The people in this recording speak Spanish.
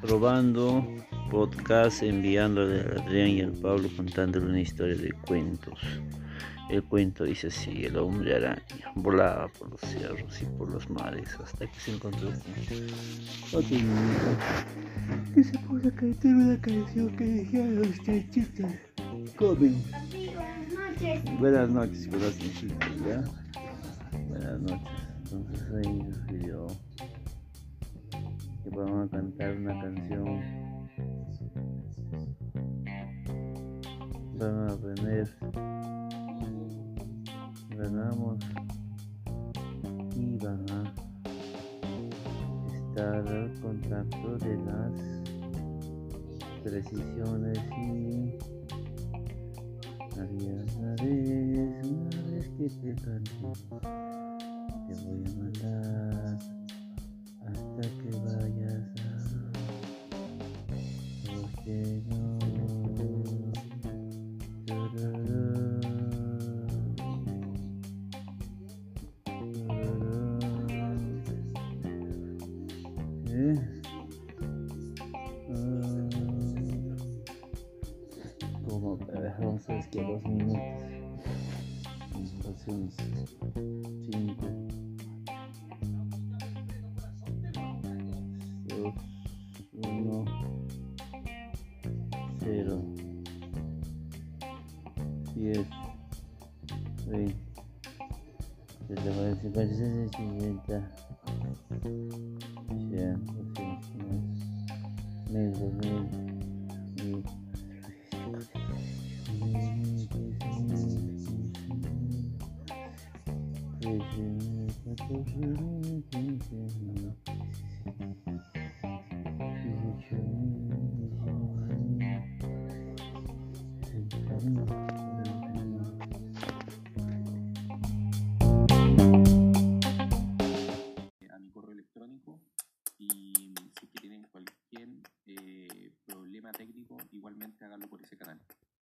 Probando podcast enviándole a Adrián y al Pablo contándole una historia de cuentos. El cuento dice así, el hombre araña volaba por los cerros y por los mares hasta que se encontró con otro que se puso a cantar una canción que decía los chanchitos comen. Buenas noches, buenas noches, ¿ya? Noches. Entonces ahí decidió que vamos a cantar una canción. Vamos a aprender ganamos y van a estar al contacto de las precisiones y había una vez, una vez que te canté, te voy a mandar hasta que vayas a porque no que minutos dias. Bem, já demora 50 Já, vocês, mas. Meio, meio. Vejo, pasando por ese canal.